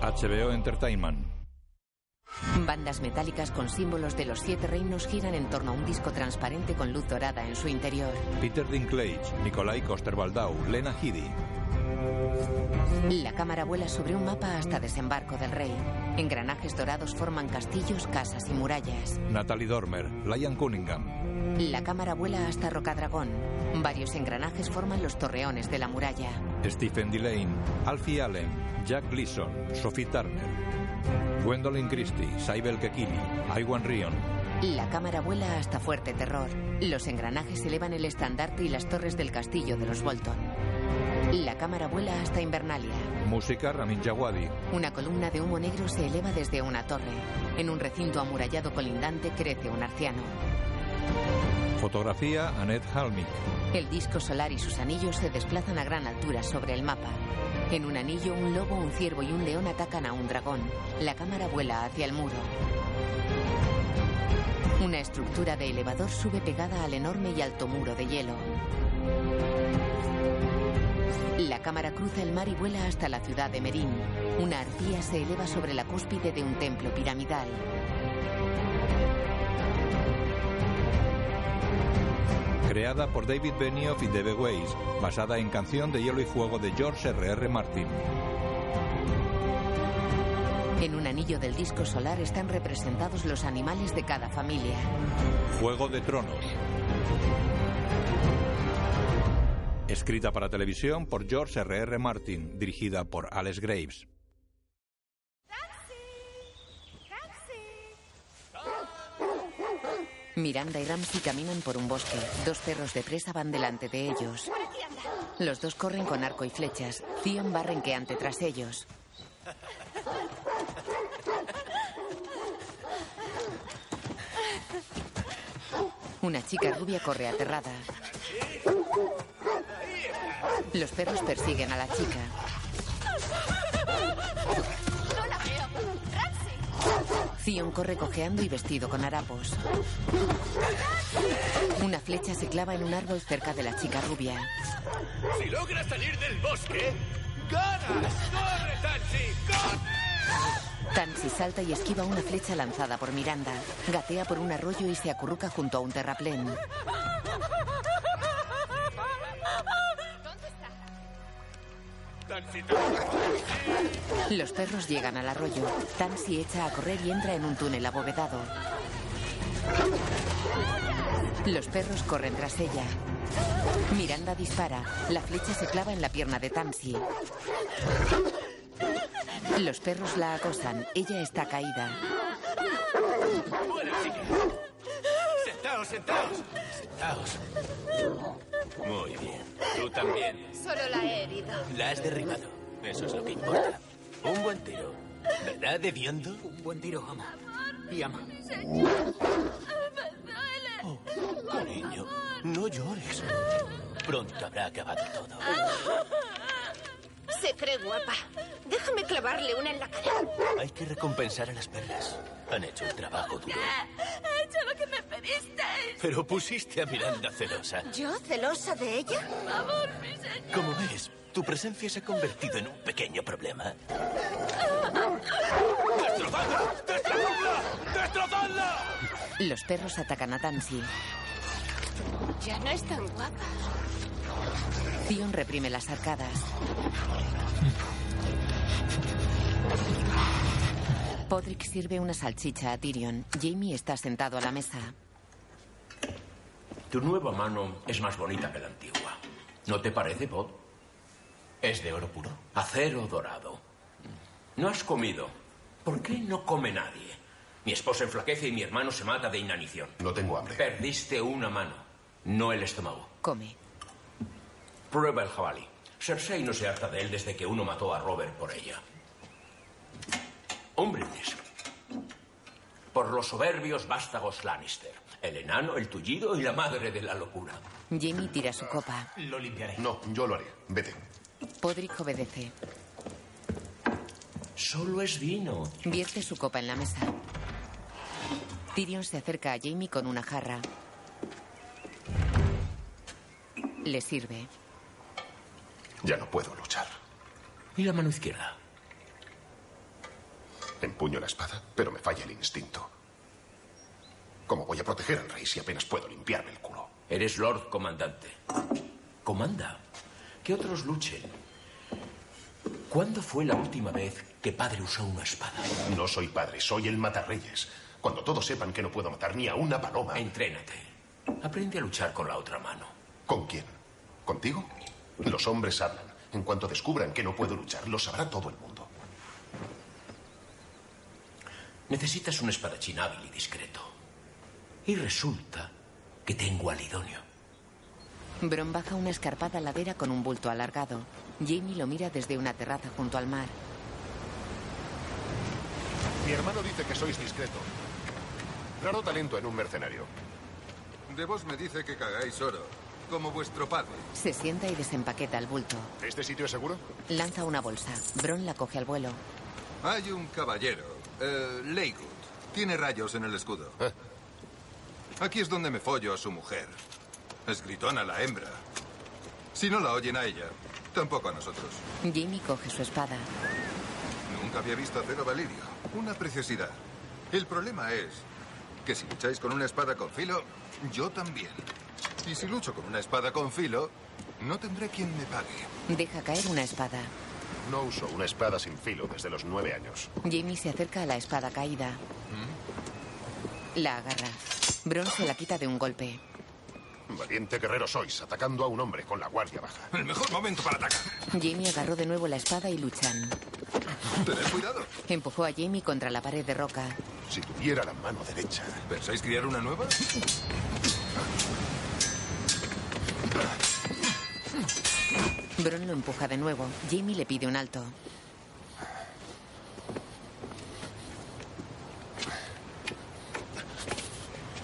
HBO Entertainment. Bandas metálicas con símbolos de los siete reinos giran en torno a un disco transparente con luz dorada en su interior. Peter Dinklage, Nikolai Coster-Waldau, Lena Headey. La cámara vuela sobre un mapa hasta desembarco del rey. Engranajes dorados forman castillos, casas y murallas. Natalie Dormer, Lion Cunningham. La cámara vuela hasta Rocadragón. Varios engranajes forman los torreones de la muralla. Stephen Delane, Alfie Allen, Jack Gleason, Sophie Turner. Gwendolyn Christie, Saibel Kekili, Iwan Rion. La cámara vuela hasta Fuerte Terror. Los engranajes elevan el estandarte y las torres del castillo de los Bolton. La cámara vuela hasta Invernalia. Música Ramin Djawadi. Una columna de humo negro se eleva desde una torre. En un recinto amurallado colindante crece un arciano. Fotografía Annette Halmick. El disco solar y sus anillos se desplazan a gran altura sobre el mapa. En un anillo, un lobo, un ciervo y un león atacan a un dragón. La cámara vuela hacia el muro. Una estructura de elevador sube pegada al enorme y alto muro de hielo. La cámara cruza el mar y vuela hasta la ciudad de Merín. Una arpía se eleva sobre la cúspide de un templo piramidal. Creada por David Benioff y Debe Weiss, basada en canción de Hielo y Fuego de George R.R. Martin. En un anillo del disco solar están representados los animales de cada familia. Juego de Tronos. Escrita para televisión por George R.R. Martin, dirigida por Alex Graves. Miranda y Ramsey caminan por un bosque. Dos perros de presa van delante de ellos. Los dos corren con arco y flechas. Theon va renqueante tras ellos. Una chica rubia corre aterrada. Los perros persiguen a la chica. Theon corre cojeando y vestido con harapos. Una flecha se clava en un árbol cerca de la chica rubia. Si logras salir del bosque, ganas. ¡Corre, Taxi! ¡Corre! Tansy salta y esquiva una flecha lanzada por Miranda. Gatea por un arroyo y se acurruca junto a un terraplén. Los perros llegan al arroyo. Tansy echa a correr y entra en un túnel abovedado. Los perros corren tras ella. Miranda dispara. La flecha se clava en la pierna de Tansy. Los perros la acosan. Ella está caída. Sentaos, sentaos. Sentaos. Muy bien. Tú también. Solo la he herido. La has derribado. Eso es lo que importa. Un buen tiro. ¿Verdad, Deviondo? Un buen tiro, ama. Y ama. Oh, cariño, no llores. Pronto habrá acabado todo. Se cree guapa. Déjame clavarle una en la cara. Hay que recompensar a las perras. Han hecho un trabajo duro. He hecho lo que me pedisteis. Pero pusiste a Miranda celosa. ¿Yo celosa de ella? Por favor, mi señor. Como ves, tu presencia se ha convertido en un pequeño problema. ¡Destrozadla! ¡Destrozadla! ¡Destrozadla! Los perros atacan a Tansy. Ya no es tan guapa. Theon reprime las arcadas. Podrick sirve una salchicha a Tyrion. Jamie está sentado a la mesa. Tu nueva mano es más bonita que la antigua. ¿No te parece, Bob? Es de oro puro. Acero dorado. No has comido. ¿Por qué no come nadie? Mi esposa enflaquece y mi hermano se mata de inanición. No tengo hambre. Perdiste una mano, no el estómago. Come. Prueba el jabalí. Cersei no se harta de él desde que uno mató a Robert por ella. Un brindis. Por los soberbios vástagos Lannister. El enano, el tullido y la madre de la locura. Jamie tira su copa. Lo limpiaré. No, yo lo haré. Vete. Podrick obedece. Solo es vino. Vierte su copa en la mesa. Tyrion se acerca a Jamie con una jarra. Le sirve. Ya no puedo luchar. ¿Y la mano izquierda? Empuño la espada, pero me falla el instinto. ¿Cómo voy a proteger al rey si apenas puedo limpiarme el culo? Eres Lord Comandante. Comanda. Que otros luchen. ¿Cuándo fue la última vez que padre usó una espada? No soy padre, soy el matarreyes. Cuando todos sepan que no puedo matar ni a una paloma. Entrénate. Aprende a luchar con la otra mano. ¿Con quién? ¿Contigo? Los hombres hablan. En cuanto descubran que no puedo luchar, lo sabrá todo el mundo. Necesitas un espadachín hábil y discreto. Y resulta que tengo al idóneo. Bron baja una escarpada ladera con un bulto alargado. Jamie lo mira desde una terraza junto al mar. Mi hermano dice que sois discreto. Raro talento en un mercenario. De vos me dice que cagáis oro, como vuestro padre. Se sienta y desempaqueta el bulto. ¿Este sitio es seguro? Lanza una bolsa. Bron la coge al vuelo. Hay un caballero, eh, Leygood. Tiene rayos en el escudo. Eh. Aquí es donde me follo a su mujer. Es gritona la hembra. Si no la oyen a ella, tampoco a nosotros. Jamie coge su espada. Nunca había visto acero valirio. Una preciosidad. El problema es que si lucháis con una espada con filo, yo también. Y si lucho con una espada con filo, no tendré quien me pague. Deja caer una espada. No uso una espada sin filo desde los nueve años. Jamie se acerca a la espada caída. La agarra. Bron se la quita de un golpe. Valiente guerrero sois, atacando a un hombre con la guardia baja. El mejor momento para atacar. Jamie agarró de nuevo la espada y luchan. Tened cuidado. Empujó a Jamie contra la pared de roca. Si tuviera la mano derecha. ¿Pensáis criar una nueva? Bron lo empuja de nuevo. Jamie le pide un alto.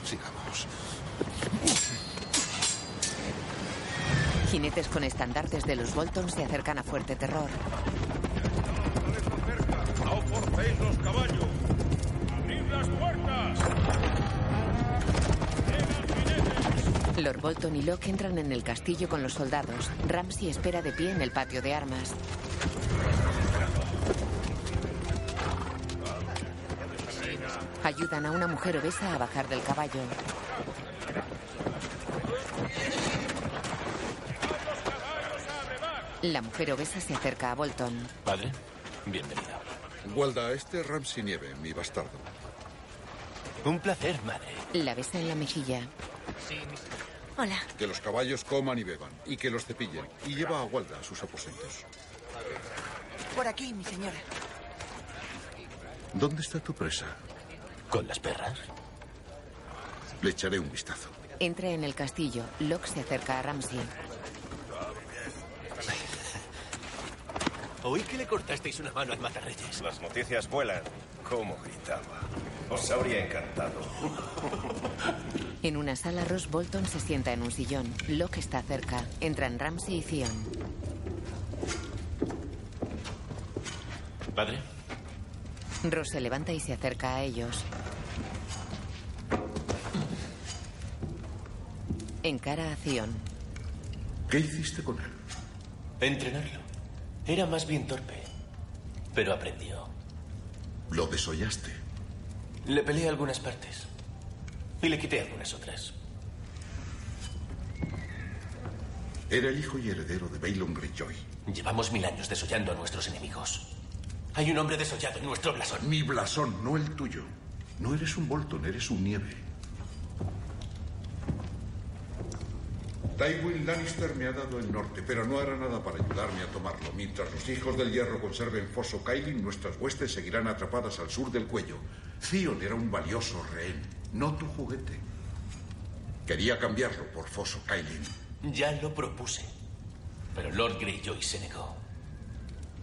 Sigamos. Jinetes con estandartes de los Bolton se acercan a fuerte terror. ¡No forcéis los caballos! Lord Bolton y Locke entran en el castillo con los soldados. Ramsay espera de pie en el patio de armas. Ayudan a una mujer obesa a bajar del caballo. La mujer obesa se acerca a Bolton. Padre, bienvenido. Walda, este es Ramsey Nieve, mi bastardo. Un placer, madre. La besa en la mejilla. Hola. Que los caballos coman y beban, y que los cepillen. Y lleva a Walda a sus aposentos. Por aquí, mi señora. ¿Dónde está tu presa? ¿Con las perras? Le echaré un vistazo. Entra en el castillo. Locke se acerca a Ramsay. Oí que le cortasteis una mano al matarreyes. Las noticias vuelan. ¿Cómo gritaba? Os habría encantado. En una sala, Ross Bolton se sienta en un sillón. Locke está cerca. Entran Ramsay y Theon. Padre, Ross se levanta y se acerca a ellos. Encara a Theon. ¿Qué hiciste con él? Entrenarlo. Era más bien torpe. Pero aprendió. Lo desollaste. Le peleé algunas partes. Y le quité algunas otras. Era el hijo y heredero de Balon Greyjoy. Llevamos mil años desollando a nuestros enemigos. Hay un hombre desollado en nuestro blasón. Mi blasón, no el tuyo. No eres un Bolton, eres un nieve. Tywin Lannister me ha dado el norte, pero no hará nada para ayudarme a tomarlo. Mientras los hijos del hierro conserven Foso Kailin, nuestras huestes seguirán atrapadas al sur del cuello. Theon era un valioso rehén, no tu juguete. Quería cambiarlo por Foso Kailin. Ya lo propuse. Pero Lord Greyjoy se negó.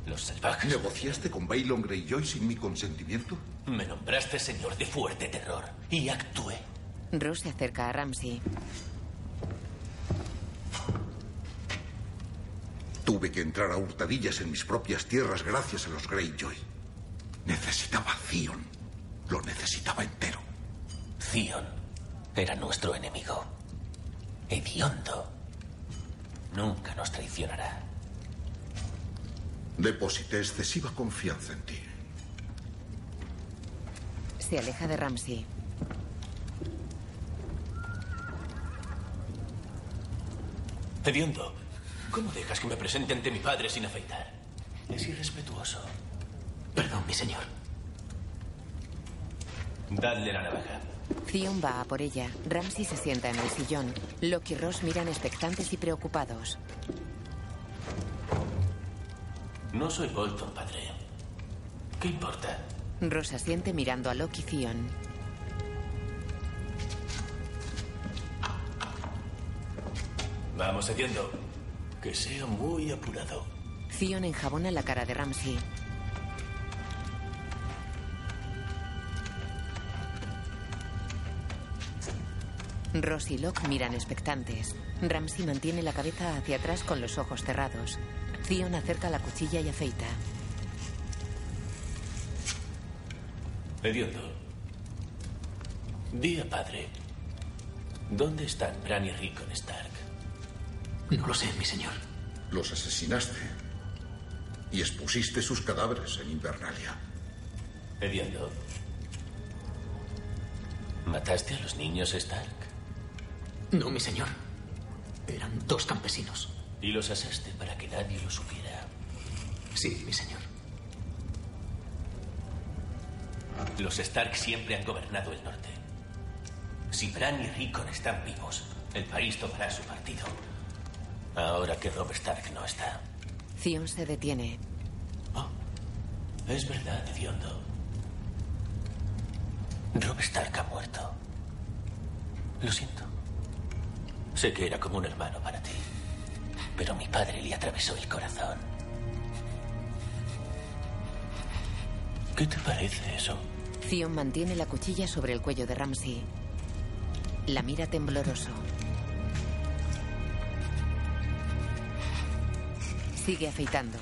Los salvajes. ¿Negociaste con Balon Greyjoy sin mi consentimiento? Me nombraste señor de fuerte terror. Y actué. Ross se acerca a Ramsay. Tuve que entrar a hurtadillas en mis propias tierras gracias a los Greyjoy. Necesitaba a Theon. Lo necesitaba entero. Theon era nuestro enemigo. Hediondo. Nunca nos traicionará. Deposité excesiva confianza en ti. Se aleja de Ramsey. Hediondo, ¿cómo dejas que me presente ante mi padre sin afeitar? Es irrespetuoso. Perdón, mi señor. Dadle la navaja. Theon va a por ella. Ramsey se sienta en el sillón. Locke y Ross miran expectantes y preocupados. No soy Bolton, padre. ¿Qué importa? Ross asiente mirando a Locke y Theon. Vamos, Hediondo. Que sea muy apurado. Theon enjabona la cara de Ramsey. Ross y Locke miran expectantes. Ramsey mantiene la cabeza hacia atrás con los ojos cerrados. Theon acerca la cuchilla y afeita. Hediondo. Día, padre. ¿Dónde están Bran y Rickon Stark? No lo sé, mi señor. Los asesinaste. Y expusiste sus cadáveres en Invernalia. Hediondo. ¿Mataste a los niños Stark? No, mi señor. Eran dos campesinos. Y los asaste para que nadie lo supiera. Sí, mi señor. Los Stark siempre han gobernado el norte. Si Bran y Rickon están vivos, el país tomará su partido. Ahora que Rob Stark no está. Theon se detiene. Es verdad, Hediondo. Rob Stark ha muerto. Lo siento. Sé que era como un hermano para ti. Pero mi padre le atravesó el corazón. ¿Qué te parece eso? Theon mantiene la cuchilla sobre el cuello de Ramsey. La mira tembloroso. Sigue afeitando.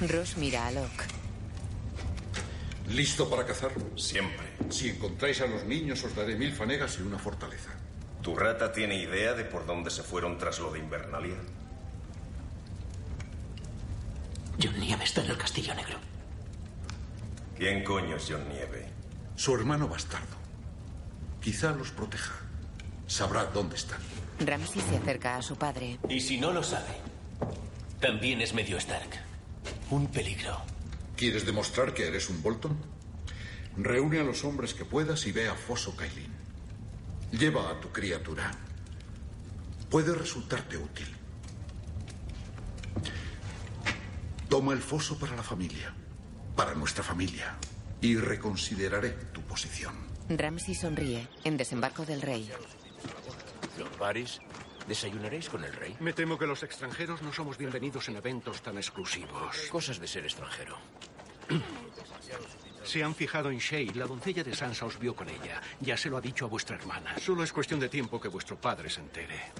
Ross mira a Locke. ¿Listo para cazar? Siempre. Si encontráis a los niños, os daré mil fanegas y una fortaleza. ¿Tu rata tiene idea de por dónde se fueron tras lo de Invernalia? John Nieve está en el Castillo Negro. ¿Quién coño es John Nieve? Su hermano bastardo. Quizá los proteja. Sabrá dónde están. Ramsey se acerca a su padre. Y si no lo sabe, también es medio Stark. Un peligro. ¿Quieres demostrar que eres un Bolton? Reúne a los hombres que puedas y ve a Foso Kailin. Lleva a tu criatura. Puede resultarte útil. Toma el foso para la familia, para nuestra familia, y reconsideraré tu posición. Ramsey sonríe. En desembarco del rey. Lord Varys, ¿desayunaréis con el rey? Me temo que los extranjeros no somos bienvenidos en eventos tan exclusivos. Cosas de ser extranjero. Se han fijado en Shay. La doncella de Sansa os vio con ella. Ya se lo ha dicho a vuestra hermana. Solo es cuestión de tiempo que vuestro padre se entere.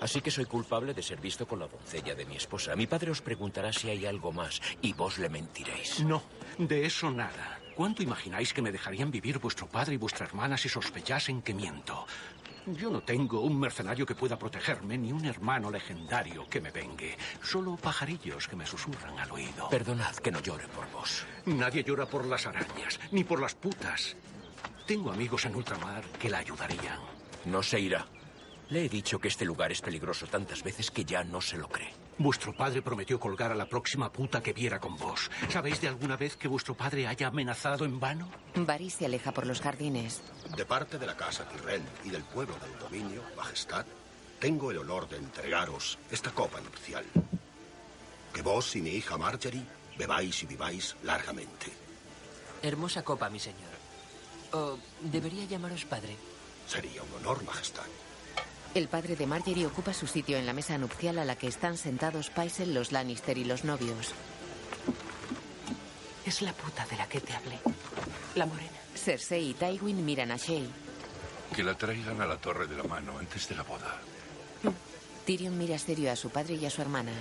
Así que soy culpable de ser visto con la doncella de mi esposa. Mi padre os preguntará si hay algo más y vos le mentiréis. No, de eso nada. ¿Cuánto imagináis que me dejarían vivir vuestro padre y vuestra hermana si sospechasen que miento? Yo no tengo un mercenario que pueda protegerme, ni un hermano legendario que me vengue. Solo pajarillos que me susurran al oído. Perdonad que no llore por vos. Nadie llora por las arañas, ni por las putas. Tengo amigos en ultramar que la ayudarían. No se irá. Le he dicho que este lugar es peligroso tantas veces que ya no se lo cree. Vuestro padre prometió colgar a la próxima puta que viera con vos. ¿Sabéis de alguna vez que vuestro padre haya amenazado en vano? Varys se aleja por los jardines. De parte de la casa Tyrell y del pueblo del dominio, Majestad, tengo el honor de entregaros esta copa nupcial. Que vos y mi hija Marjorie bebáis y viváis largamente. Hermosa copa, mi señor. ¿O debería llamaros padre? Sería un honor, Majestad. El padre de Marjorie ocupa su sitio en la mesa nupcial a la que están sentados Paisel, los Lannister y los novios. Es la puta de la que te hablé. La morena. Cersei y Tywin miran a Shay. Que la traigan a la Torre de la Mano antes de la boda. Tyrion mira serio a su padre y a su hermana.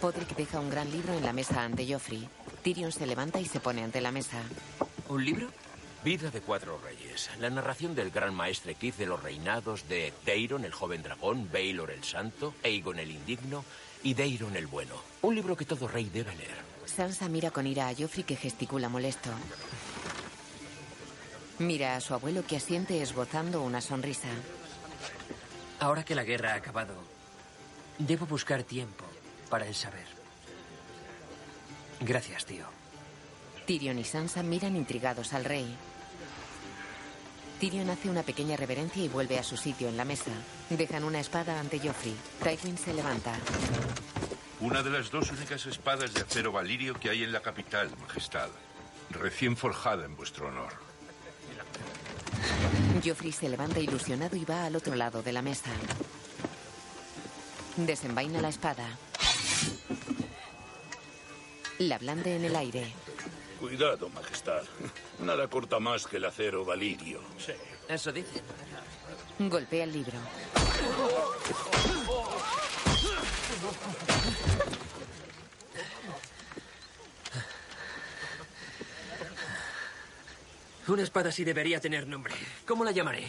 Podrick deja un gran libro en la mesa ante Joffrey. Tyrion se levanta y se pone ante la mesa. ¿Un libro? Vida de cuatro reyes. La narración del gran maestre Keith de los reinados de Teiron, el joven dragón, Baylor el santo, Aegon el indigno y Deiron el bueno. Un libro que todo rey debe leer. Sansa mira con ira a Joffrey que gesticula molesto. Mira a su abuelo que asiente esbozando una sonrisa. Ahora que la guerra ha acabado, debo buscar tiempo para el saber. Gracias, tío. Tyrion y Sansa miran intrigados al rey. Tyrion hace una pequeña reverencia y vuelve a su sitio en la mesa. Dejan una espada ante Joffrey. Tywin se levanta. Una de las dos únicas espadas de acero valirio que hay en la capital, Majestad. Recién forjada en vuestro honor. Joffrey se levanta ilusionado y va al otro lado de la mesa. Desenvaina la espada. La blande en el aire. Cuidado, Majestad. Nada corta más que el acero valirio. Sí. Eso dice. Golpea el libro. Una espada sí debería tener nombre. ¿Cómo la llamaré?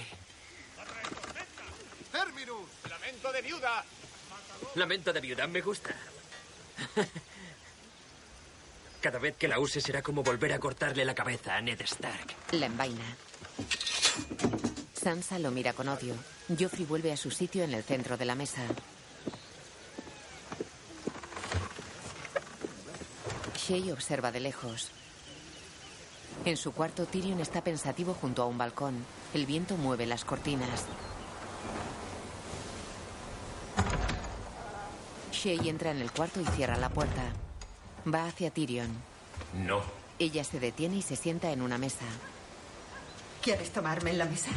¡Terminus! ¡Lamento de viuda! Lamento de viuda, me gusta. Cada vez que la use será como volver a cortarle la cabeza a Ned Stark. La envaina. Sansa lo mira con odio. Joffrey vuelve a su sitio en el centro de la mesa. Shay observa de lejos. En su cuarto, Tyrion está pensativo junto a un balcón. El viento mueve las cortinas. Shay entra en el cuarto y cierra la puerta. Va hacia Tyrion. No. Ella se detiene y se sienta en una mesa. ¿Quieres tomarme en la mesa?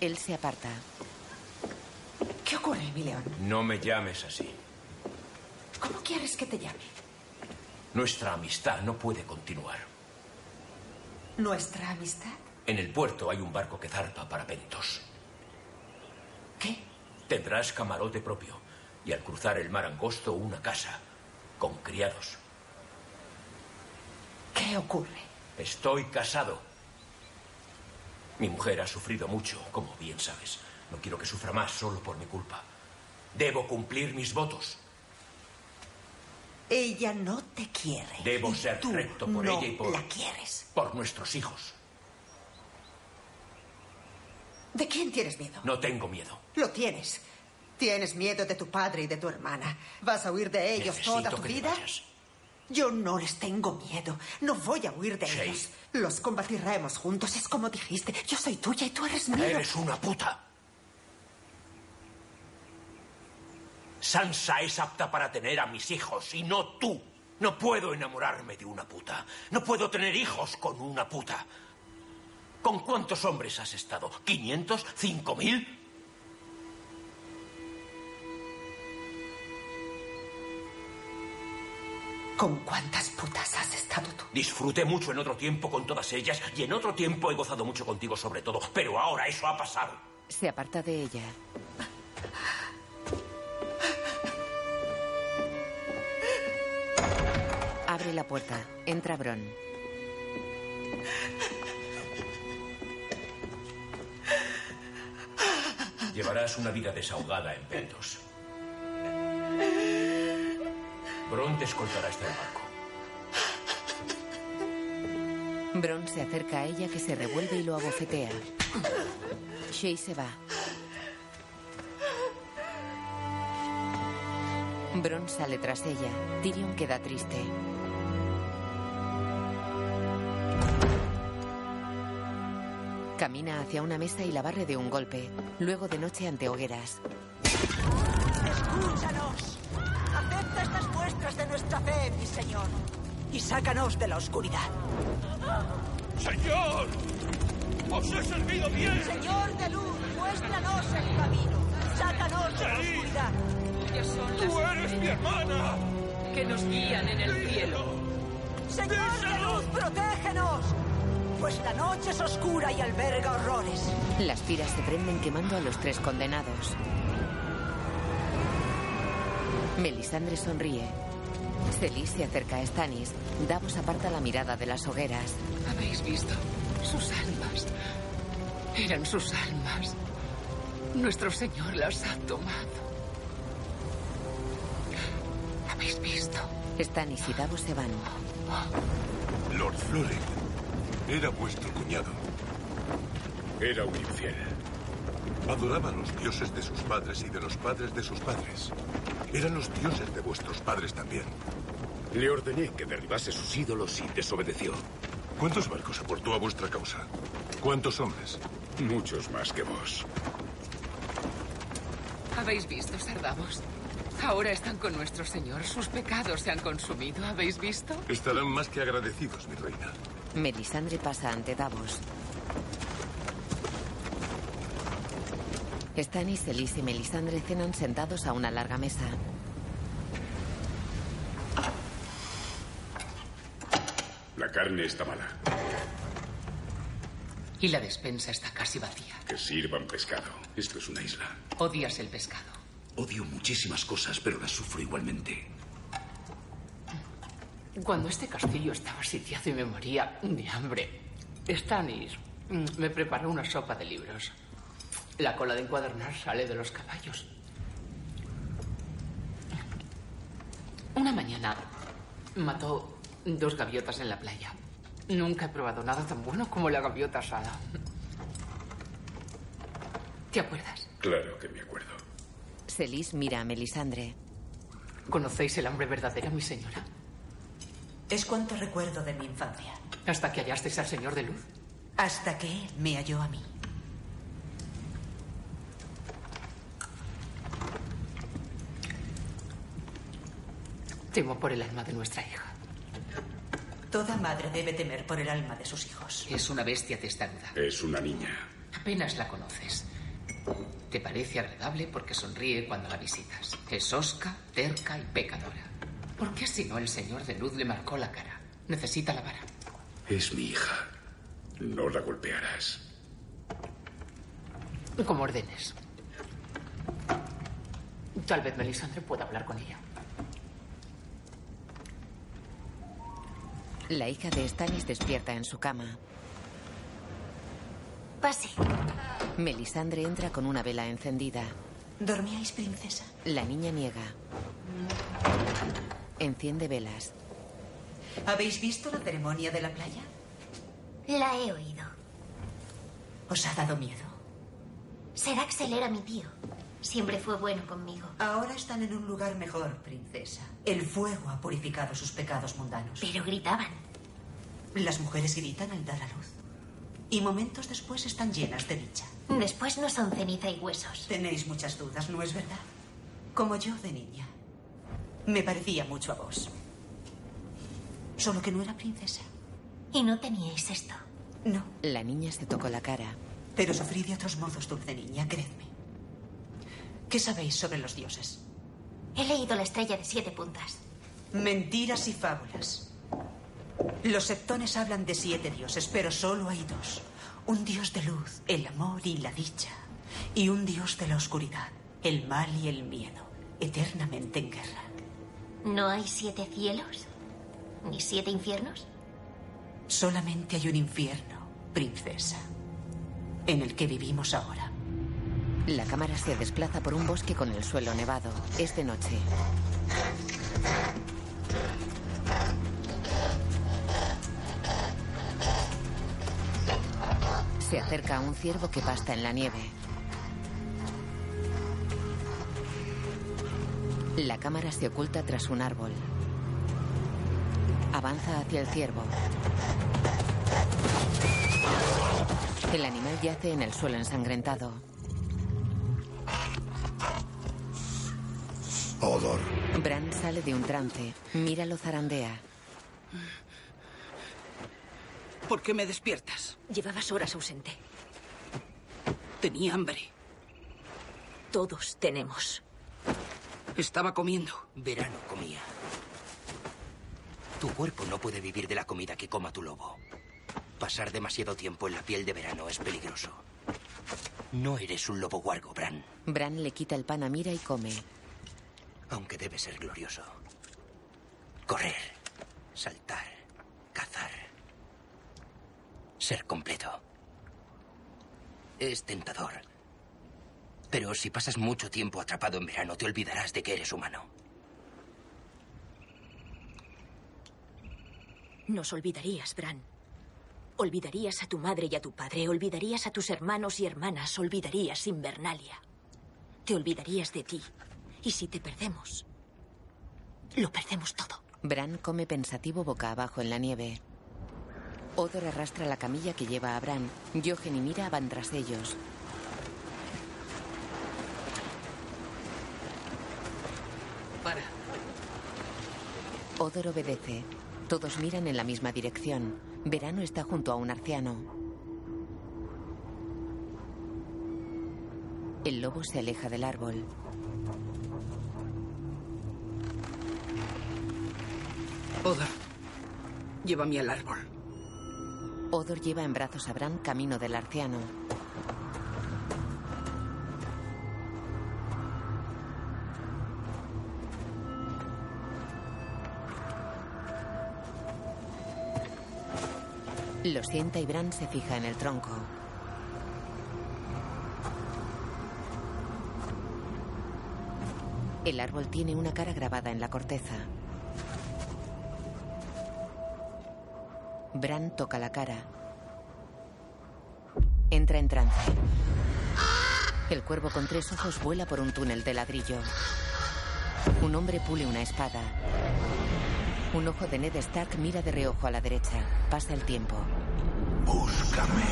Él se aparta. ¿Qué ocurre, mi león? No me llames así. ¿Cómo quieres que te llame? Nuestra amistad no puede continuar. ¿Nuestra amistad? En el puerto hay un barco que zarpa para Pentos. ¿Qué? Tendrás camarote propio y al cruzar el mar angosto una casa con criados. ¿Qué ocurre? Estoy casado. Mi mujer ha sufrido mucho, como bien sabes. No quiero que sufra más solo por mi culpa. Debo cumplir mis votos. Ella no te quiere. Debo ser tú recto por no ella y por. la quieres. Por nuestros hijos. ¿De quién tienes miedo? No tengo miedo. Lo tienes. Tienes miedo de tu padre y de tu hermana. ¿Vas a huir de ellos Necesito toda tu que te vida? vayas. Yo no les tengo miedo. No voy a huir de ellos. Los combatiremos juntos. Es como dijiste. Yo soy tuya y tú eres mío. Eres una puta. Sansa es apta para tener a mis hijos y no tú. No puedo enamorarme de una puta. No puedo tener hijos con una puta. ¿Con cuántos hombres has estado? ¿500? ¿5000? ¿Con cuántas putas has estado tú? Disfruté mucho en otro tiempo con todas ellas y en otro tiempo he gozado mucho contigo sobre todo. Pero ahora eso ha pasado. Se aparta de ella. Abre la puerta. Entra Bron. Llevarás una vida desahogada en Pentos. Bron te escoltará hasta el barco. Bron se acerca a ella que se revuelve y lo abofetea. Shay se va. Bron sale tras ella. Tyrion queda triste. Camina hacia una mesa y la barre de un golpe. Luego de noche ante hogueras. Escúchanos. Acepta estas muestras de nuestra fe, mi señor. Y sácanos de la oscuridad. ¡Señor! ¡Os he servido bien! Señor de luz, muéstranos el camino. Sácanos de la oscuridad. ¡Tú eres mi hermana! Que nos guían en el cielo. Señor de luz, protégenos. Pues la noche es oscura y alberga horrores. Las tiras se prenden quemando a los tres condenados. Melisandre sonríe. Celis se acerca a Stannis. Davos aparta la mirada de las hogueras. ¿Habéis visto? Sus almas. Eran sus almas. Nuestro Señor las ha tomado. ¿Habéis visto? Stannis y Davos se van. Lord Floren era vuestro cuñado. Era un infiel. Adoraba a los dioses de sus padres y de los padres de sus padres. Eran los dioses de vuestros padres también. Le ordené que derribase sus ídolos y desobedeció. ¿Cuántos barcos aportó a vuestra causa? ¿Cuántos hombres? Muchos más que vos. ¿Habéis visto, Ser Davos? Ahora están con nuestro Señor. Sus pecados se han consumido. ¿Habéis visto? Estarán más que agradecidos, mi reina. Melisandre pasa ante Davos. Stannis, Elise y Melisandre cenan sentados a una larga mesa. La carne está mala. Y la despensa está casi vacía. Que sirvan pescado. Esto es una isla. Odias el pescado. Odio muchísimas cosas, pero las sufro igualmente. Cuando este castillo estaba sitiado y me moría de hambre, Stannis mm, me preparó una sopa de libros. La cola de encuadernar sale de los caballos. Una mañana mató dos gaviotas en la playa. Nunca he probado nada tan bueno como la gaviota asada. ¿Te acuerdas? Claro que me acuerdo. Celis mira a Melisandre. ¿Conocéis el hambre verdadera, mi señora? Es cuanto recuerdo de mi infancia. Hasta que hallasteis al Señor de Luz. Hasta que él me halló a mí. Temo por el alma de nuestra hija. Toda madre debe temer por el alma de sus hijos. Es una bestia testaruda. Es una niña. Apenas la conoces. Te parece agradable porque sonríe cuando la visitas. Es osca, terca y pecadora. ¿Por qué si no el señor de luz le marcó la cara? Necesita la vara. Es mi hija. No la golpearás. Como ordenes. Tal vez Melisandre pueda hablar con ella. La hija de Stannis despierta en su cama. Pase. Melisandre entra con una vela encendida. ¿Dormíais, princesa? La niña niega. Enciende velas. ¿Habéis visto la ceremonia de la playa? La he oído. ¿Os ha dado miedo? Seraxel era mi tío. Siempre fue bueno conmigo. Ahora están en un lugar mejor, princesa. El fuego ha purificado sus pecados mundanos. Pero gritaban. Las mujeres gritan al dar a luz. Y momentos después están llenas de dicha. Después no son ceniza y huesos. Tenéis muchas dudas, ¿no es verdad? Como yo de niña. Me parecía mucho a vos. Solo que no era princesa. ¿Y no teníais esto? No. La niña se tocó la cara. Pero sufrí de otros modos, dulce niña, creedme. ¿Qué sabéis sobre los dioses? He leído la estrella de siete puntas. Mentiras y fábulas. Los septones hablan de siete dioses, pero solo hay dos. Un dios de luz, el amor y la dicha. Y un dios de la oscuridad, el mal y el miedo, eternamente en guerra. ¿No hay siete cielos? ¿Ni siete infiernos? Solamente hay un infierno, princesa, en el que vivimos ahora. La cámara se desplaza por un bosque con el suelo nevado. Es de noche. Se acerca a un ciervo que pasta en la nieve. La cámara se oculta tras un árbol. Avanza hacia el ciervo. El animal yace en el suelo ensangrentado. Odor. Bran sale de un trance. Mira lo zarandea. ¿Por qué me despiertas? Llevabas horas ausente. Tenía hambre. Todos tenemos. Estaba comiendo. Verano comía. Tu cuerpo no puede vivir de la comida que coma tu lobo. Pasar demasiado tiempo en la piel de verano es peligroso. No eres un lobo guargo, Bran. Bran le quita el pan a Mira y come. Aunque debe ser glorioso. Correr, saltar, cazar. Ser completo. Es tentador. Pero si pasas mucho tiempo atrapado en verano, te olvidarás de que eres humano. Nos olvidarías, Bran. Olvidarías a tu madre y a tu padre, olvidarías a tus hermanos y hermanas, olvidarías Invernalia. Te olvidarías de ti. Y si te perdemos, lo perdemos todo. Bran come pensativo boca abajo en la nieve. Odor arrastra la camilla que lleva a Bran. Jochen y Mira van tras ellos. Para. Odor obedece. Todos miran en la misma dirección. Verano está junto a un arciano. El lobo se aleja del árbol. Odor, llévame al árbol. Odor lleva en brazos a Bran camino del arciano. Lo sienta y Bran se fija en el tronco. El árbol tiene una cara grabada en la corteza. Bran toca la cara. Entra en trance. El cuervo con tres ojos vuela por un túnel de ladrillo. Un hombre pule una espada. Un ojo de Ned Stark mira de reojo a la derecha. Pasa el tiempo. Búscame.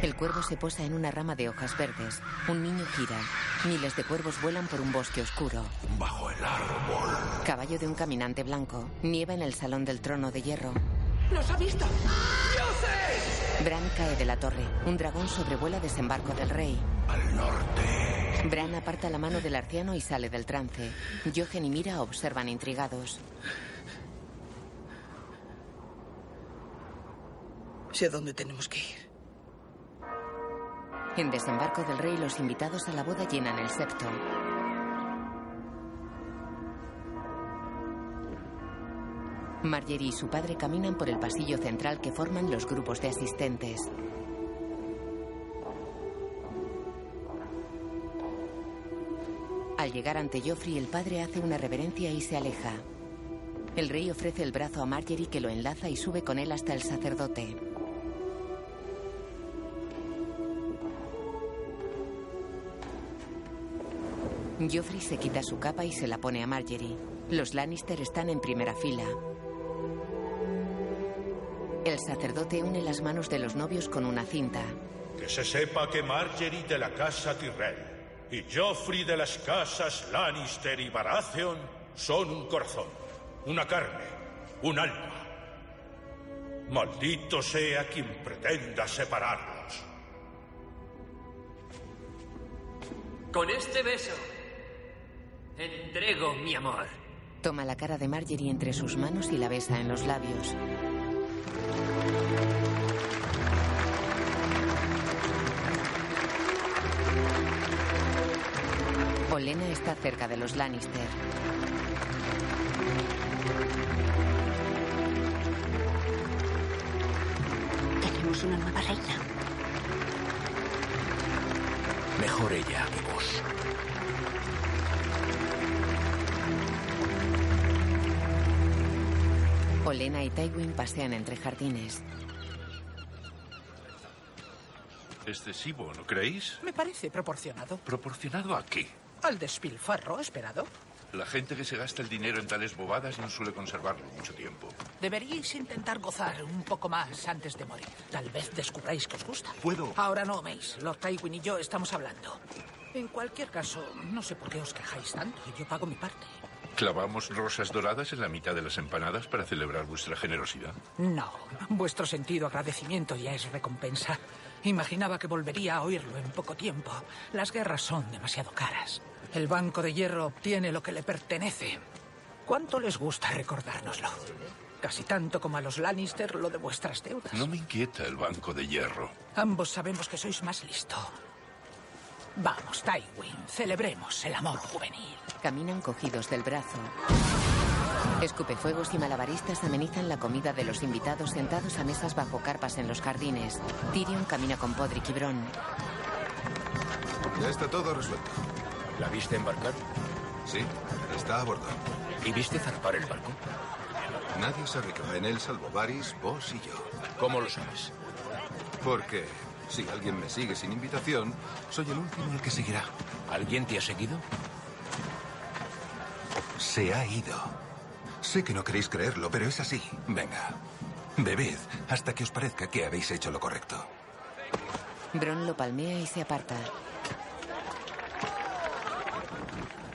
El cuervo se posa en una rama de hojas verdes. Un niño gira. Miles de cuervos vuelan por un bosque oscuro. Bajo el árbol. Caballo de un caminante blanco. Nieva en el salón del trono de hierro. ¡Los ha visto! ¡Dioses! Bran cae de la torre. Un dragón sobrevuela desembarco del rey. Al norte. Bran aparta la mano del arciano y sale del trance. Jochen y Mira observan intrigados. Sé dónde tenemos que ir. En desembarco del rey, los invitados a la boda llenan el septo. Marjorie y su padre caminan por el pasillo central que forman los grupos de asistentes. Al llegar ante Joffrey, el padre hace una reverencia y se aleja. El rey ofrece el brazo a Marjorie que lo enlaza y sube con él hasta el sacerdote. Joffrey se quita su capa y se la pone a Marjorie. Los Lannister están en primera fila. El sacerdote une las manos de los novios con una cinta. Que se sepa que Marjorie de la casa Tyrell y Joffrey de las casas Lannister y Baratheon son un corazón, una carne, un alma. Maldito sea quien pretenda separarlos. Con este beso, entrego mi amor. Toma la cara de Marjorie entre sus manos y la besa en los labios. Olena está cerca de los Lannister. Tenemos una nueva reina. Mejor ella que vos. Olena y Tywin pasean entre jardines. Excesivo, ¿no creéis? Me parece proporcionado. ¿Proporcionado a qué? Al despilfarro esperado. La gente que se gasta el dinero en tales bobadas no suele conservarlo mucho tiempo. Deberíais intentar gozar un poco más antes de morir. Tal vez descubráis que os gusta. ¿Puedo? Ahora no, Mace. Lord Tywin y yo estamos hablando. En cualquier caso, no sé por qué os quejáis tanto. Yo pago mi parte. ¿Clavamos rosas doradas en la mitad de las empanadas para celebrar vuestra generosidad? No, vuestro sentido agradecimiento ya es recompensa. Imaginaba que volvería a oírlo en poco tiempo. Las guerras son demasiado caras. El Banco de Hierro obtiene lo que le pertenece. ¿Cuánto les gusta recordárnoslo? Casi tanto como a los Lannister lo de vuestras deudas. No me inquieta el banco de hierro. Ambos sabemos que sois más listo. Vamos, Tywin, celebremos el amor juvenil. Caminan cogidos del brazo. Escupefuegos y malabaristas amenizan la comida de los invitados sentados a mesas bajo carpas en los jardines. Tyrion camina con Podrick y Bron. Ya está todo resuelto. ¿La viste embarcar? Sí, está a bordo. ¿Y viste zarpar el barco? Nadie sabe que va en él salvo Varys, vos y yo. ¿Cómo lo sabes? Porque si alguien me sigue sin invitación, soy el último al que seguirá. ¿Alguien te ha seguido? Se ha ido. Sé que no queréis creerlo, pero es así. Venga, bebed hasta que os parezca que habéis hecho lo correcto. Bron lo palmea y se aparta.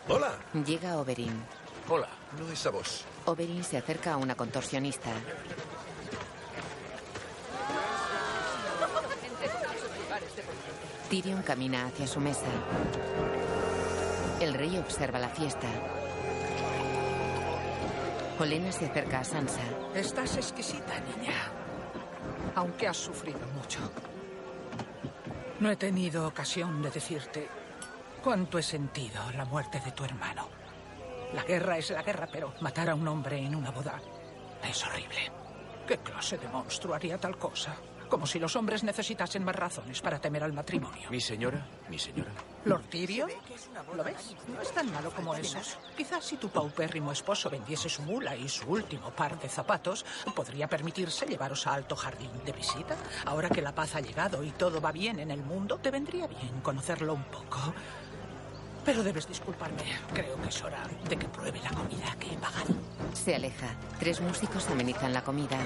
Hola. Llega Oberyn. Hola. No es a vos. Oberyn se acerca a una contorsionista. Tyrion camina hacia su mesa. El rey observa la fiesta. Olena se acerca a Sansa. Estás exquisita, niña. Aunque has sufrido mucho. No he tenido ocasión de decirte cuánto he sentido la muerte de tu hermano. La guerra es la guerra, pero matar a un hombre en una boda es horrible. ¿Qué clase de monstruo haría tal cosa? Como si los hombres necesitasen más razones para temer al matrimonio. Mi señora, mi señora. ¿Lord Tyrion? ¿Lo ves? No es tan malo como esos. Quizás si tu paupérrimo esposo vendiese su mula y su último par de zapatos, podría permitirse llevaros a Alto Jardín de visita. Ahora que la paz ha llegado y todo va bien en el mundo, te vendría bien conocerlo un poco. Pero debes disculparme. Creo que es hora de que pruebe la comida que he pagado. Se aleja. Tres músicos amenizan la comida.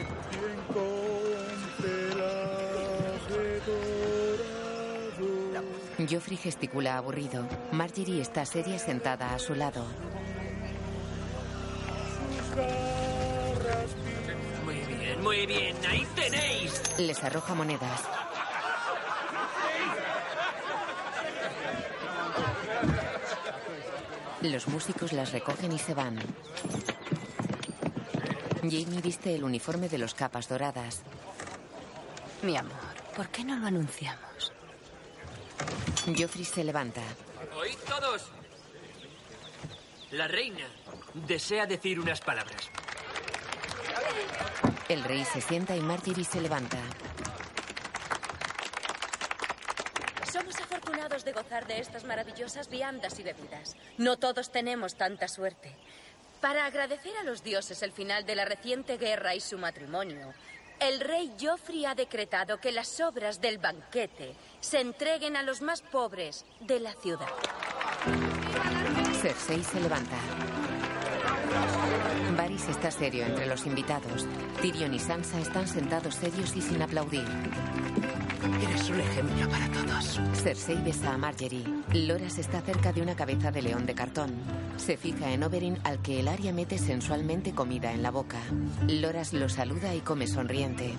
Joffrey gesticula aburrido. Marjorie está seria sentada a su lado. Muy bien, muy bien. Ahí tenéis. Les arroja monedas. Los músicos las recogen y se van. Jamie viste el uniforme de los capas doradas. Mi amor, ¿por qué no lo anunciamos? Joffrey se levanta. Oíd todos. La reina desea decir unas palabras. El rey se sienta y Marjorie se levanta. Somos afortunados de gozar de estas maravillosas viandas y bebidas. No todos tenemos tanta suerte. Para agradecer a los dioses el final de la reciente guerra y su matrimonio, el rey Joffrey ha decretado que las sobras del banquete se entreguen a los más pobres de la ciudad. Cersei se levanta. Varys está serio entre los invitados. Tyrion y Sansa están sentados serios y sin aplaudir. Eres un ejemplo para todos. Cersei besa a Marjorie. Loras está cerca de una cabeza de león de cartón. Se fija en Oberyn al que el Aria mete sensualmente comida en la boca. Loras lo saluda y come sonriente.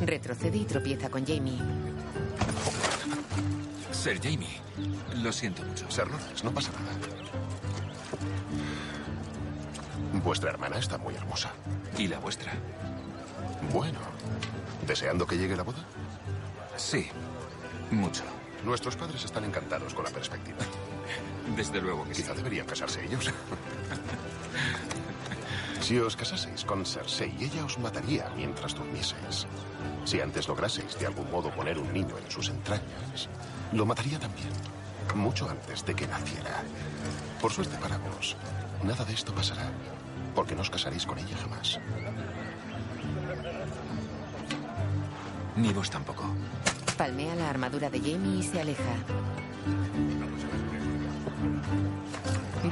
Retrocede y tropieza con Jamie. Ser Jamie, lo siento mucho. Ser Loras, no pasa nada. Vuestra hermana está muy hermosa. ¿Y la vuestra? Bueno, ¿deseando que llegue la boda? Sí, mucho. Nuestros padres están encantados con la perspectiva. Desde luego que Quizá deberían casarse ellos. si os casaseis con Cersei, ella os mataría mientras durmieseis. Si antes lograseis de algún modo poner un niño en sus entrañas, lo mataría también, mucho antes de que naciera. Por suerte para vos, nada de esto pasará, porque no os casaréis con ella jamás. Ni vos tampoco. Palmea la armadura de Jamie y se aleja.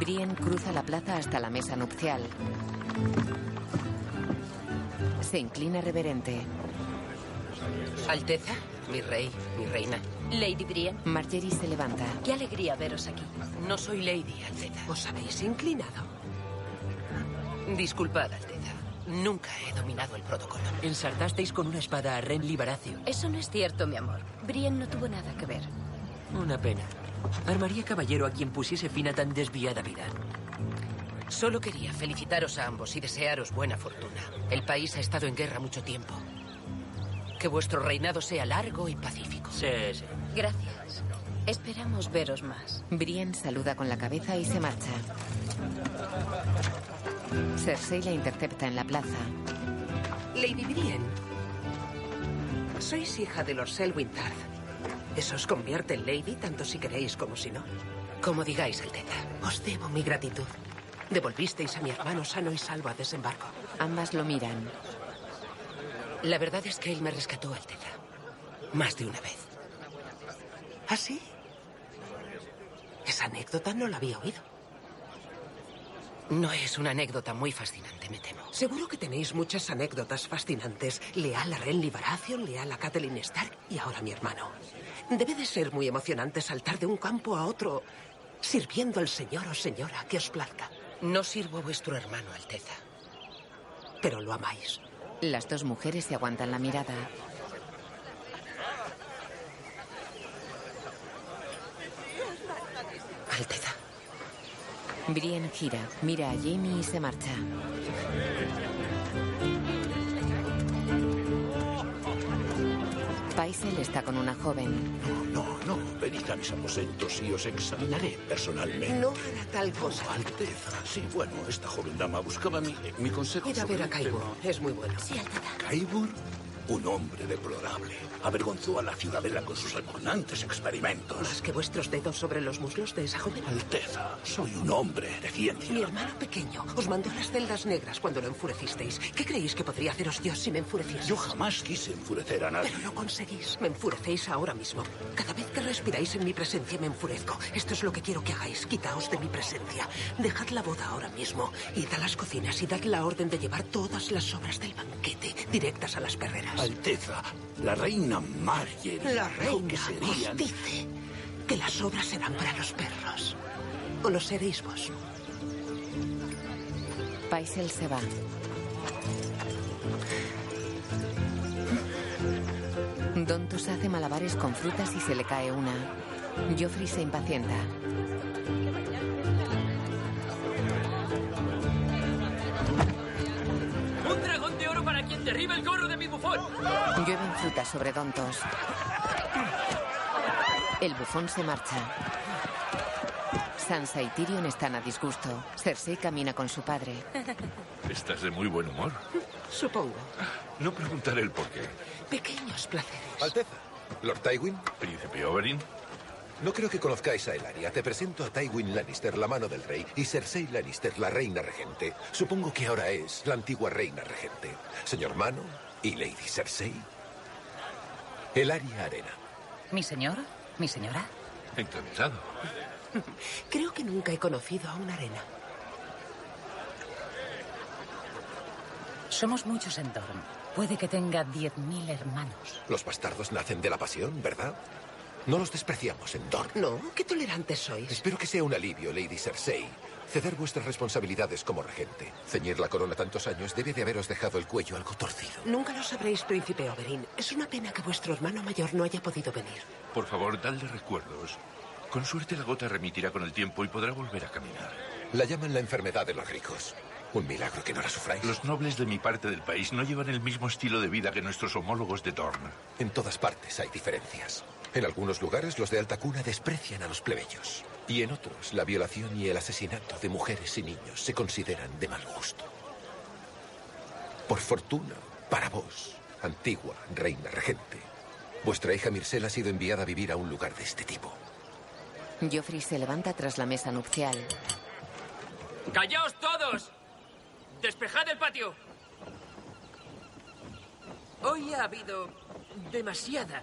Brienne cruza la plaza hasta la mesa nupcial. Se inclina reverente. Alteza, mi rey, mi reina. Lady Brienne. Marjorie se levanta. Qué alegría veros aquí. No soy Lady, Alteza. Os habéis inclinado. Disculpad, Alteza. Nunca he dominado el protocolo. Ensartasteis con una espada a Renly Baratheon. Eso no es cierto, mi amor. Brienne no tuvo nada que ver. Una pena. Armaría caballero a quien pusiese fin a tan desviada vida. Solo quería felicitaros a ambos y desearos buena fortuna. El país ha estado en guerra mucho tiempo. Que vuestro reinado sea largo y pacífico. Sí, sí. Gracias. Esperamos veros más. Brienne saluda con la cabeza y se marcha. Cersei la intercepta en la plaza. Lady Brienne. Sois hija de Lord Selwyn Tarth. Eso os convierte en lady tanto si queréis como si no. Como digáis, Alteza. Os debo mi gratitud. Devolvisteis a mi hermano sano y salvo a desembarco. Ambas lo miran. La verdad es que él me rescató, Alteza. Más de una vez. ¿Ah, sí? Esa anécdota no la había oído. No es una anécdota muy fascinante, me temo. Seguro que tenéis muchas anécdotas fascinantes. Leal a Renly Baratheon, leal a Catelyn Stark y ahora mi hermano. Debe de ser muy emocionante saltar de un campo a otro sirviendo al señor o señora que os plazca. No sirvo a vuestro hermano, Alteza. Pero lo amáis. Las dos mujeres se aguantan la mirada. Alteza. Brienne gira, mira a Jamie y se marcha. Paisel está con una joven. No, no, venid a mis aposentos y os examinaré personalmente. No hará tal cosa. Alteza, sí, bueno, esta joven dama buscaba mi, mi consejo. Ir a ver a tema. Es muy bueno. Sí, Alteza. ¿Kaibur? Un hombre deplorable. Avergonzó a la ciudadela con sus repugnantes experimentos. Más que vuestros dedos sobre los muslos de esa joven. Alteza, soy un hombre de ciencia. Mi hermano pequeño os mandó a las celdas negras cuando lo enfurecisteis. ¿Qué creéis que podría haceros Dios si me enfureciese? Yo jamás quise enfurecer a nadie. Pero lo conseguís. Me enfurecéis ahora mismo. Cada vez que respiráis en mi presencia me enfurezco. Esto es lo que quiero que hagáis. Quitaos de mi presencia. Dejad la boda ahora mismo. Id a las cocinas y dad la orden de llevar todas las sobras del banquete directas a las perreras. Alteza, la reina Marjorie La reina que serían... os dice que las obras serán para los perros. ¿O lo seréis vos? Paisel se va. Dontus hace malabares con frutas y se le cae una. Joffrey se impacienta. De oro para quien derribe el gorro de mi bufón! Llueven frutas sobre Dontos. El bufón se marcha. Sansa y Tyrion están a disgusto. Cersei camina con su padre. Estás de muy buen humor. Supongo. No preguntaré el por qué. Pequeños placeres. Alteza, Lord Tywin. Príncipe Oberyn. No creo que conozcáis a Elaria. Te presento a Tywin Lannister, la mano del rey, y Cersei Lannister, la reina regente. Supongo que ahora es la antigua reina regente. Señor Mano y Lady Cersei. Elaria Arena. ¿Mi señor? ¿Mi señora? Encantado. Creo que nunca he conocido a una arena. Somos muchos en Dorn. Puede que tenga 10.000 hermanos. Los bastardos nacen de la pasión, ¿verdad? No los despreciamos en. No, qué tolerantes sois. Espero que sea un alivio, Lady Cersei. Ceder vuestras responsabilidades como regente. Ceñir la corona tantos años debe de haberos dejado el cuello algo torcido. Nunca lo sabréis, príncipe Oberyn. Es una pena que vuestro hermano mayor no haya podido venir. Por favor, dadle recuerdos. Con suerte la gota remitirá con el tiempo y podrá volver a caminar. La llaman la enfermedad de los ricos. Un milagro que no la sufráis. Los nobles de mi parte del país no llevan el mismo estilo de vida que nuestros homólogos de Dorn. En todas partes hay diferencias. En algunos lugares los de alta cuna desprecian a los plebeyos. Y en otros la violación y el asesinato de mujeres y niños se consideran de mal gusto. Por fortuna, para vos, antigua reina regente, vuestra hija Mircela ha sido enviada a vivir a un lugar de este tipo. Joffrey se levanta tras la mesa nupcial. ¡Callaos todos! ¡Despejad el patio! Hoy ha habido demasiada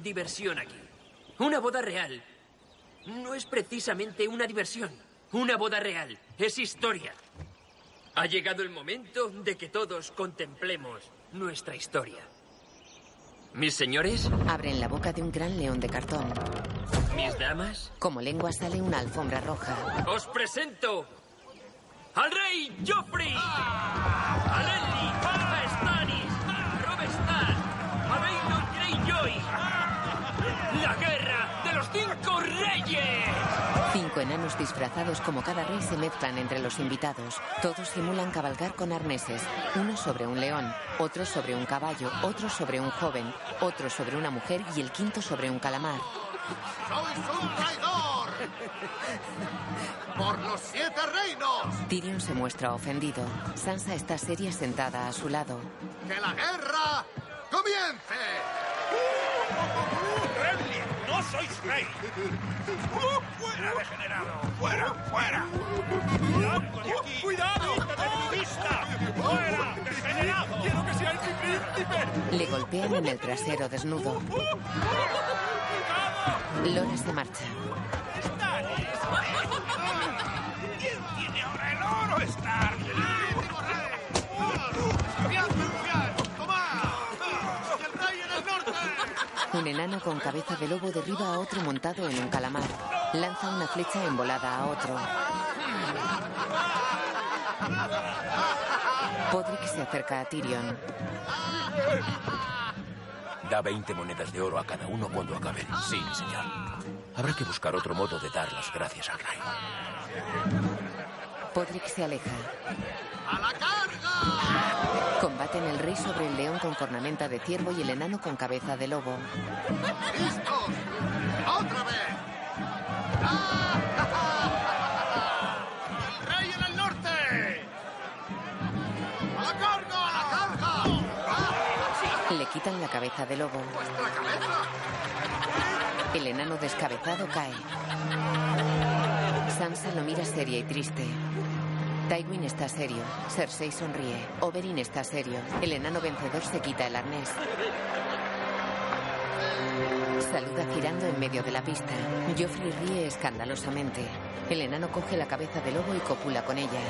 diversión aquí. Una boda real. No es precisamente una diversión. Una boda real. Es historia. Ha llegado el momento de que todos contemplemos nuestra historia. Mis señores, Abren la boca de un gran león de cartón. mis damas, Como lengua sale una alfombra roja. os presento al rey Joffrey, a Renly, a Stannis, a Robb Stark, a Baelor Greyjoy. La guerra de los cinco reyes. Cinco enanos disfrazados como cada rey se mezclan entre los invitados. Todos simulan cabalgar con arneses. Uno sobre un león, otro sobre un caballo, otro sobre un joven, otro sobre una mujer y el quinto sobre un calamar. ¡Sois un traidor! ¡Por los siete reinos! Tyrion se muestra ofendido. Sansa está seria sentada a su lado. ¡Que la guerra comience! ¡Renly! ¡No sois rey! ¡Fuera, degenerado! ¡Fuera, fuera! ¡Largo de aquí! ¡Cuidado! ¡Quítate de mi vista! ¡Fuera, degenerado! ¡Quiero que seáis mi príncipe! Le golpean en el trasero desnudo. Lora se marcha. ¿Quién tiene ahora el oro, Stark? Un enano con cabeza de lobo derriba a otro montado en un calamar. Lanza una flecha envolada a otro. Podrick se acerca a Tyrion. Da 20 monedas de oro a cada uno cuando acaben. Sí, mi señor. Habrá que buscar otro modo de dar las gracias al rey. Podrick se aleja. ¡A la carga! Combaten el rey sobre el león con cornamenta de ciervo y el enano con cabeza de lobo. ¡Listos! ¡Otra vez! ¡El Le quitan la cabeza de lobo. El enano descabezado cae. Sansa lo mira seria y triste. Tywin está serio. Cersei sonríe. Oberyn está serio. El enano vencedor se quita el arnés. Saluda girando en medio de la pista. Joffrey ríe escandalosamente. El enano coge la cabeza del lobo y copula con ella.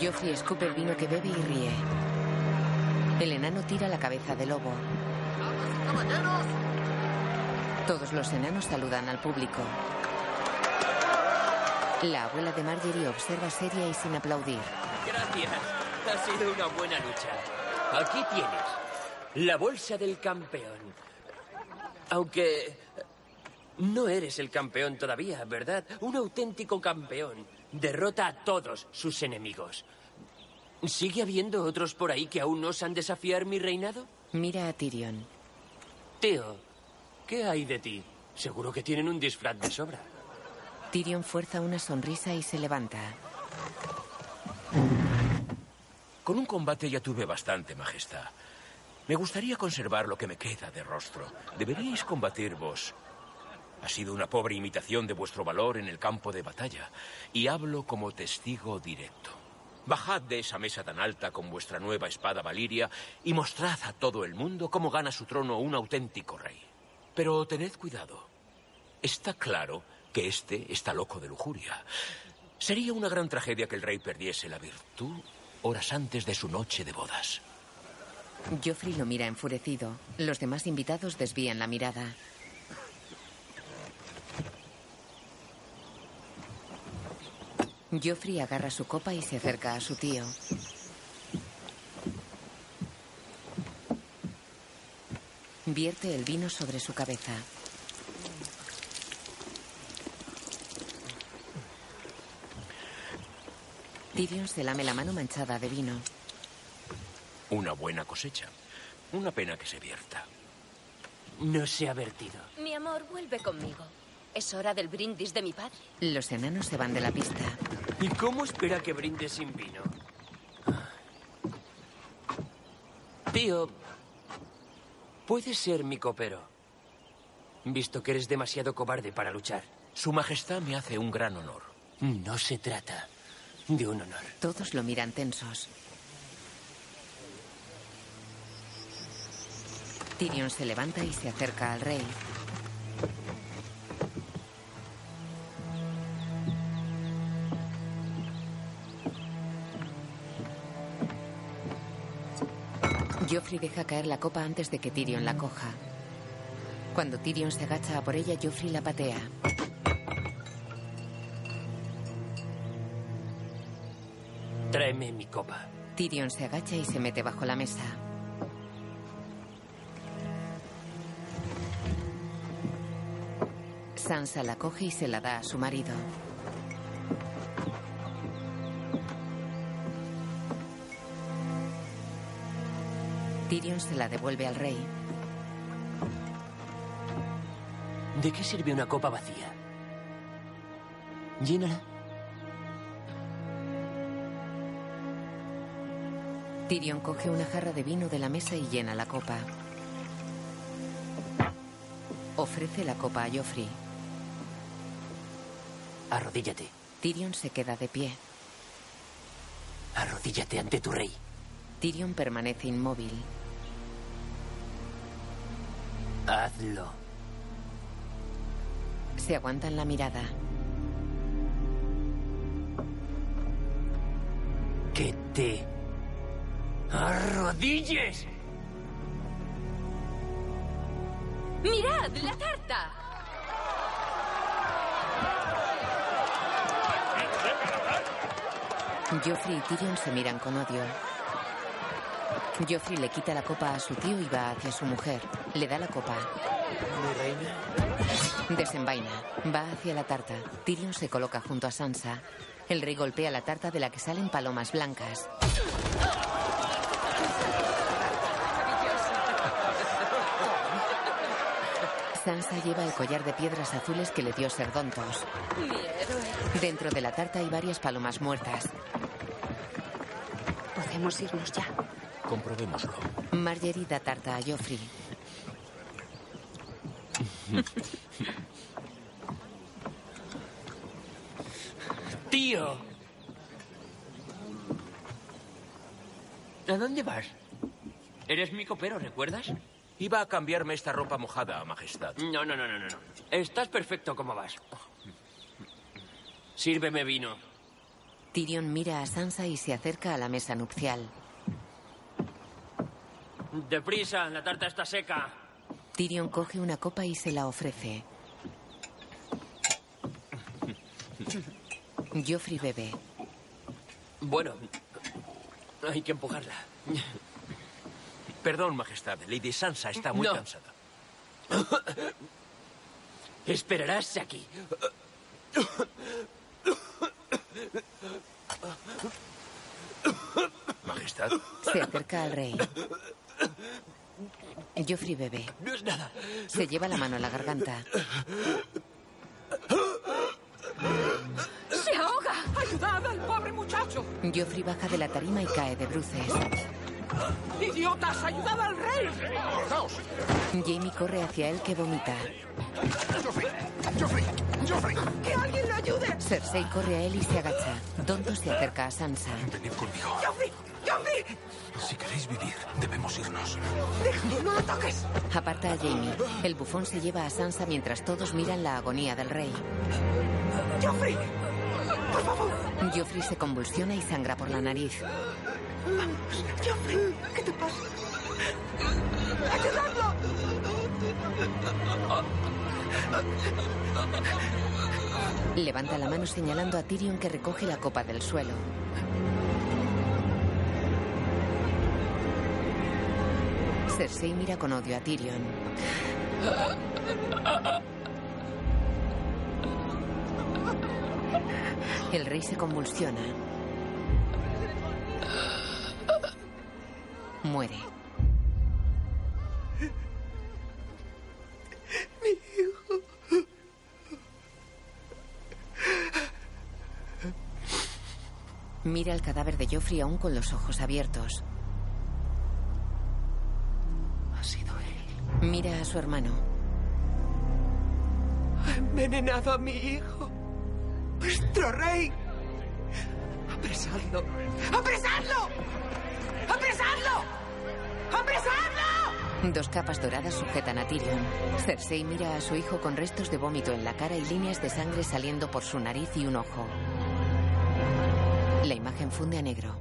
Joffrey escupe el vino que bebe y ríe. El enano tira la cabeza del lobo. Todos los enanos saludan al público. La abuela de Marjorie observa seria y sin aplaudir. Gracias. Ha sido una buena lucha. Aquí tienes la bolsa del campeón. Aunque no eres el campeón todavía, ¿verdad? Un auténtico campeón. Derrota a todos sus enemigos. ¿Sigue habiendo otros por ahí que aún no osan desafiar mi reinado? Mira a Tyrion. Tío, ¿qué hay de ti? Seguro que tienen un disfraz de sobra. Tyrion fuerza una sonrisa y se levanta. Con un combate ya tuve bastante, Majestad. Me gustaría conservar lo que me queda de rostro. Deberíais combatir vos. Ha sido una pobre imitación de vuestro valor en el campo de batalla. Y hablo como testigo directo. Bajad de esa mesa tan alta con vuestra nueva espada Valiria y mostrad a todo el mundo cómo gana su trono un auténtico rey. Pero tened cuidado. Está claro que este está loco de lujuria. Sería una gran tragedia que el rey perdiese la virtud horas antes de su noche de bodas. Joffrey lo mira enfurecido. Los demás invitados desvían la mirada. Joffrey agarra su copa y se acerca a su tío. Vierte el vino sobre su cabeza. Tyrion se lame la mano manchada de vino. Una buena cosecha. Una pena que se vierta. No se ha vertido. Mi amor, vuelve conmigo. Es hora del brindis de mi padre. Los enanos se van de la pista. ¿Y cómo espera que brinde sin vino? Tío, puedes ser mi copero. Visto que eres demasiado cobarde para luchar. Su Majestad me hace un gran honor. No se trata de un honor. Todos lo miran tensos. Tyrion se levanta y se acerca al rey. Joffrey deja caer la copa antes de que Tyrion la coja. Cuando Tyrion se agacha a por ella, Joffrey la patea. Tráeme mi copa. Tyrion se agacha y se mete bajo la mesa. Sansa la coge y se la da a su marido. Tyrion se la devuelve al rey. ¿De qué sirve una copa vacía? Llénala. Tyrion coge una jarra de vino de la mesa y llena la copa. Ofrece la copa a Joffrey. Arrodíllate. Tyrion se queda de pie. Arrodíllate ante tu rey. Tyrion permanece inmóvil. Hazlo. Se aguantan la mirada. Que te arrodilles. ¡Mirad, la tarta! Joffrey y Tyrion se miran con odio. Joffrey le quita la copa a su tío y va hacia su mujer. Le da la copa. Mi reina. Desenvaina. Va hacia la tarta. Tyrion se coloca junto a Sansa. El rey golpea la tarta de la que salen palomas blancas. Sansa lleva el collar de piedras azules que le dio Serdontos. Dentro de la tarta hay varias palomas muertas. Podemos irnos ya. Comprobémoslo. Marjorie da tarta a Joffrey. Tío. ¿A dónde vas? Eres mi copero, ¿recuerdas? Iba a cambiarme esta ropa mojada, Majestad. No, no, no, no, no. no. Estás perfecto como vas. Sírveme vino. Tyrion mira a Sansa y se acerca a la mesa nupcial. Deprisa, la tarta está seca. Tyrion coge una copa y se la ofrece. Joffrey bebe. Bueno, hay que empujarla. Perdón, Majestad. Lady Sansa está muy No. cansada. Esperarás aquí. Majestad. Se acerca al rey. Joffrey bebe. No es nada. Se lleva la mano a la garganta. ¡Se ahoga! ¡Ayudad al pobre muchacho! Joffrey baja de la tarima y cae de bruces. ¡Idiotas! ¡Ayudad al rey! Jamie corre hacia él que vomita. ¡Joffrey! ¡Joffrey! ¡Joffrey! ¡Que alguien lo ayude! Cersei corre a él y se agacha. Donto se acerca a Sansa. Venid conmigo. ¡Joffrey! ¡Joffrey! Si queréis vivir, debemos irnos. ¡Déjame! ¡No lo toques! Aparta a Jamie. El bufón se lleva a Sansa mientras todos miran la agonía del rey. ¡Joffrey! ¡Por favor! Joffrey se convulsiona y sangra por la nariz. ¡Joffrey! ¿Qué te pasa? ¡Ayudadlo! Levanta la mano señalando a Tyrion que recoge la copa del suelo. Cersei mira con odio a Tyrion. El rey se convulsiona. Muere. Mi hijo. Mira el cadáver de Joffrey aún con los ojos abiertos. Mira a su hermano. Ha envenenado a mi hijo. Vuestro rey. Apresadlo. ¡Apresadlo! ¡Apresadlo! ¡Apresadlo! Dos capas doradas sujetan a Tyrion. Cersei mira a su hijo con restos de vómito en la cara y líneas de sangre saliendo por su nariz y un ojo. La imagen funde a negro.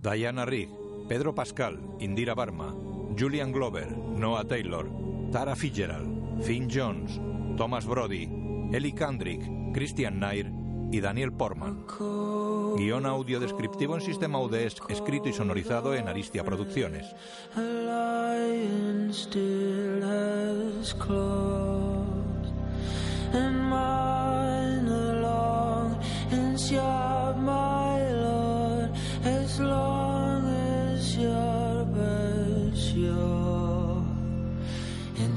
Diana Rigg, Pedro Pascal, Indira Barma, Julian Glover, Noah Taylor, Tara Fitzgerald, Finn Jones, Thomas Brody, Ellie Kendrick, Christian Nair y Daniel Portman. Guión audio descriptivo en sistema UDES, escrito y sonorizado en Aristia Producciones.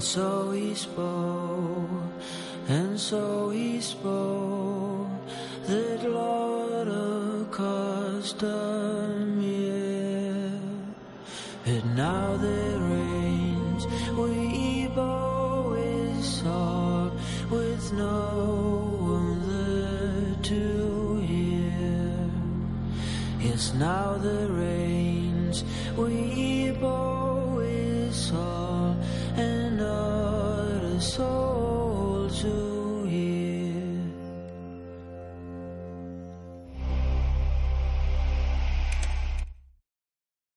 So he spoke, and so he spoke that Lord accustomed me. And now there reigns we bow is soft with no one there to hear. Yes, now the reigns